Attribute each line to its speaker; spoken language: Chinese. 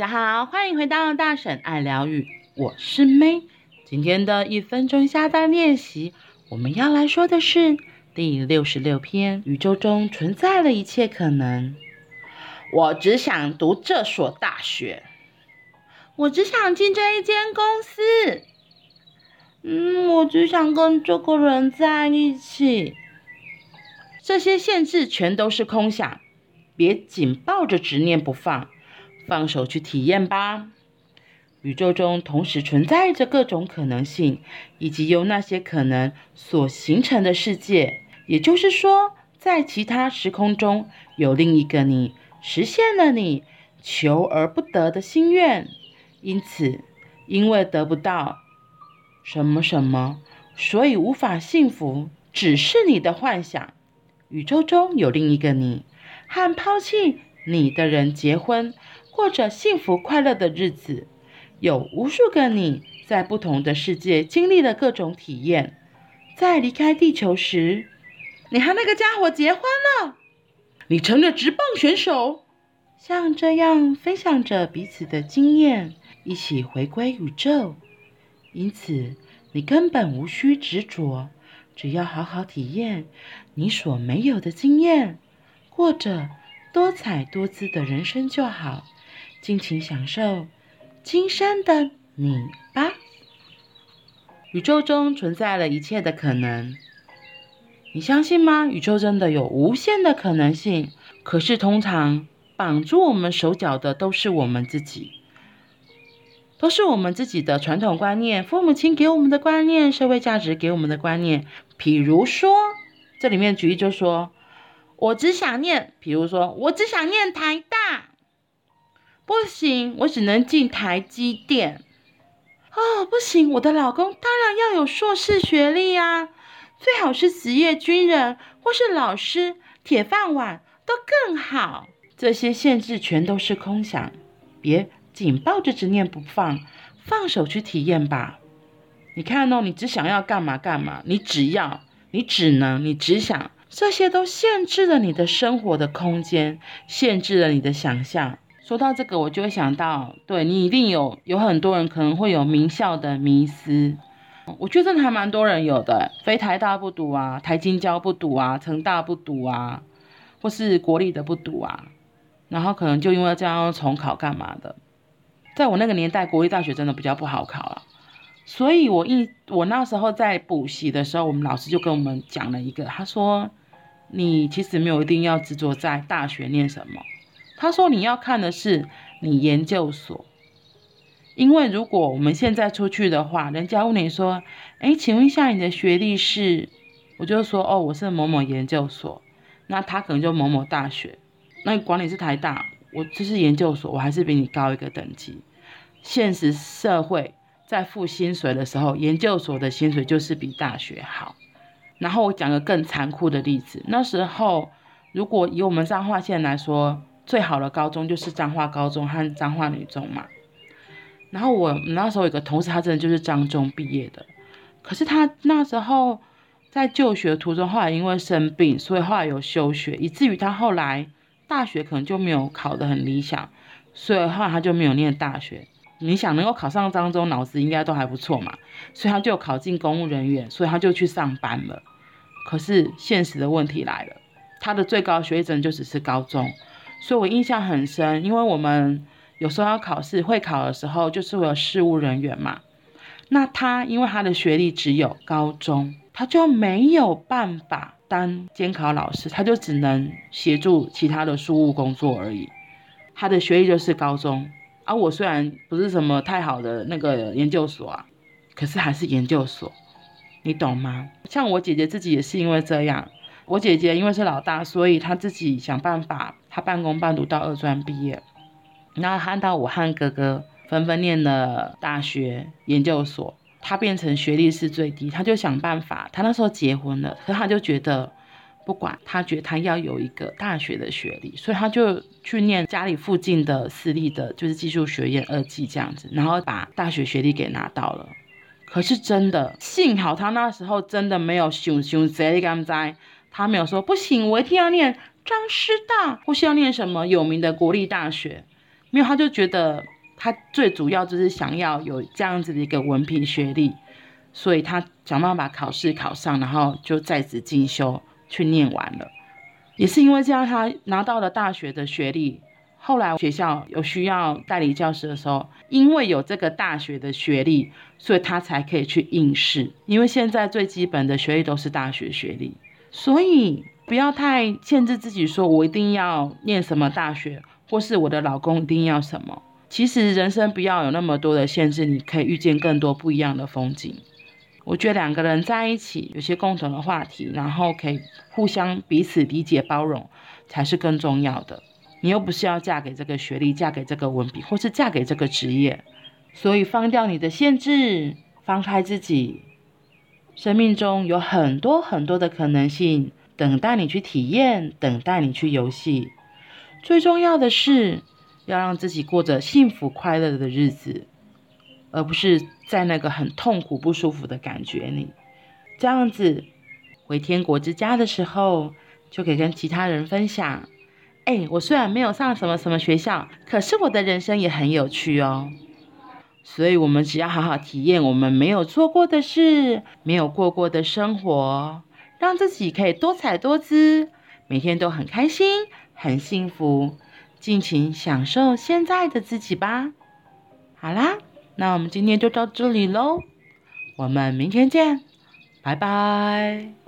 Speaker 1: 大家好，欢迎回到大婶爱疗愈，我是 May。今天的一分钟下单练习，我们要来说的是第六十六篇：宇宙中存在了一切可能。我只想读这所大学，我只想进这一间公司。嗯，我只想跟这个人在一起。这些限制全都是空想，别紧抱着执念不放。放手去体验吧。宇宙中同时存在着各种可能性，以及由那些可能所形成的世界。也就是说，在其他时空中有另一个你，实现了你求而不得的心愿。因此，因为得不到什么什么，所以无法幸福，只是你的幻想。宇宙中有另一个你，和抛弃你的人结婚。过着幸福快乐的日子，有无数个你在不同的世界经历了各种体验。在离开地球时，你和那个家伙结婚了，你成了职棒选手，像这样分享着彼此的经验，一起回归宇宙。因此，你根本无需执着，只要好好体验你所没有的经验，过着多彩多姿的人生就好。尽情享受今生的你吧。宇宙中存在了一切的可能，你相信吗？宇宙真的有无限的可能性。可是通常绑住我们手脚的都是我们自己，都是我们自己的传统观念、父母亲给我们的观念、社会价值给我们的观念。比如说，这里面举例就说，我只想念，比如说，我只想念台大。不行，我只能进台积电。哦，不行，我的老公当然要有硕士学历呀，最好是职业军人或是老师，铁饭碗都更好。这些限制全都是空想，别紧抱着执念不放，放手去体验吧。你看哦，你只想要干嘛干嘛，你只要，你只能，你只想，这些都限制了你的生活的空间，限制了你的想象。说到这个，我就会想到，对，你一定有有很多人可能会有名校的迷思，我觉得还蛮多人有的，非台大不读啊，台清交不读啊，成大不读啊，或是国立的不读啊，然后可能就因为这样重考干嘛的。在我那个年代，国立大学真的比较不好考了，所以我一我那时候在补习的时候，我们老师就跟我们讲了一个，他说，你其实没有一定要执着在大学念什么。他说：“你要看的是你研究所，因为如果我们现在出去的话，人家问你说：‘哎，请问一下你的学历是？’我就说：‘哦，我是某某研究所。’那他可能就某某大学。那管你是台大，我这是研究所，我还是比你高一个等级。现实社会在付薪水的时候，研究所的薪水就是比大学好。然后我讲个更残酷的例子，那时候如果以我们彰化县来说。”最好的高中就是彰化高中和彰化女中嘛。然后我那时候有个同事，他真的就是彰中毕业的，可是他那时候在就学途中，后来因为生病，所以后来有休学，以至于他后来大学可能就没有考得很理想，所以后来他就没有念大学。你想能够考上彰中，脑子应该都还不错嘛，所以他就考进公务人员，所以他就去上班了。可是现实的问题来了，他的最高学历真的就只是高中。所以我印象很深，因为我们有时候要考试，会考的时候就是会有事务人员嘛。那他因为他的学历只有高中，他就没有办法当监考老师，他就只能协助其他的事务工作而已。他的学历就是高中，而、我虽然不是什么太好的那个研究所啊，可是还是研究所，你懂吗？像我姐姐自己也是因为这样。我姐姐因为是老大，所以她自己想办法，他半工半读到二专毕业。然后看到我和哥哥纷纷念了大学研究所，他变成学历是最低，他就想办法。他那时候结婚了，可他就觉得不管，他觉得他要有一个大学的学历，所以他就去念家里附近的私立的，就是技术学院二技这样子，然后把大学学历给拿到了。可是真的，幸好他那时候真的没有想想这你敢知？他没有说不行，我一定要念彰师大，或是要念什么有名的国立大学。没有，他就觉得他最主要就是想要有这样子的一个文凭学历，所以他想办法考试考上，然后就在职进修去念完了。也是因为这样，他拿到了大学的学历。后来学校有需要代理教师的时候，因为有这个大学的学历，所以他才可以去应试。因为现在最基本的学历都是大学学历，所以不要太限制自己，说我一定要念什么大学，或是我的老公一定要什么。其实人生不要有那么多的限制，你可以遇见更多不一样的风景。我觉得两个人在一起，有些共同的话题，然后可以互相彼此理解包容，才是更重要的。你又不是要嫁给这个学历，嫁给这个文凭，或是嫁给这个职业，所以放掉你的限制，放开自己，生命中有很多很多的可能性等待你去体验，等待你去游戏。最重要的是要让自己过着幸福快乐的日子，而不是在那个很痛苦不舒服的感觉里。这样子回天国之家的时候，就可以跟其他人分享。哎，我虽然没有上什么什么学校，可是我的人生也很有趣哦。所以，我们只要好好体验我们没有做过的事，没有过过的生活，让自己可以多彩多姿，每天都很开心、很幸福，尽情享受现在的自己吧。好啦，那我们今天就到这里喽，我们明天见，拜拜。